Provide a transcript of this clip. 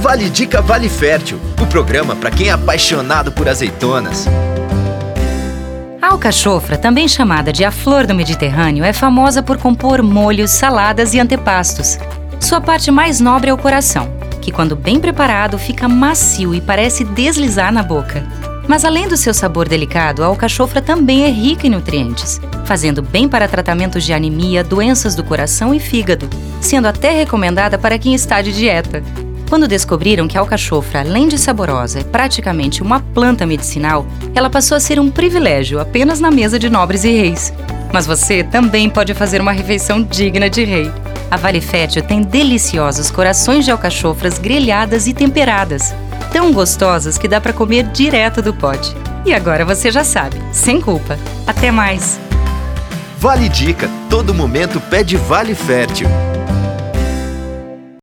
Vale Dica Vale Fértil, o programa para quem é apaixonado por azeitonas. A alcachofra, também chamada de a flor do Mediterrâneo, é famosa por compor molhos, saladas e antepastos. Sua parte mais nobre é o coração, que quando bem preparado fica macio e parece deslizar na boca. Mas além do seu sabor delicado, a alcachofra também é rica em nutrientes, fazendo bem para tratamentos de anemia, doenças do coração e fígado, sendo até recomendada para quem está de dieta. Quando descobriram que a alcachofra, além de saborosa, é praticamente uma planta medicinal, ela passou a ser um privilégio apenas na mesa de nobres e reis. Mas você também pode fazer uma refeição digna de rei. A Vale Fértil tem deliciosos corações de alcachofras grelhadas e temperadas tão gostosas que dá para comer direto do pote. E agora você já sabe, sem culpa. Até mais! Vale Dica, todo momento pede Vale Fértil.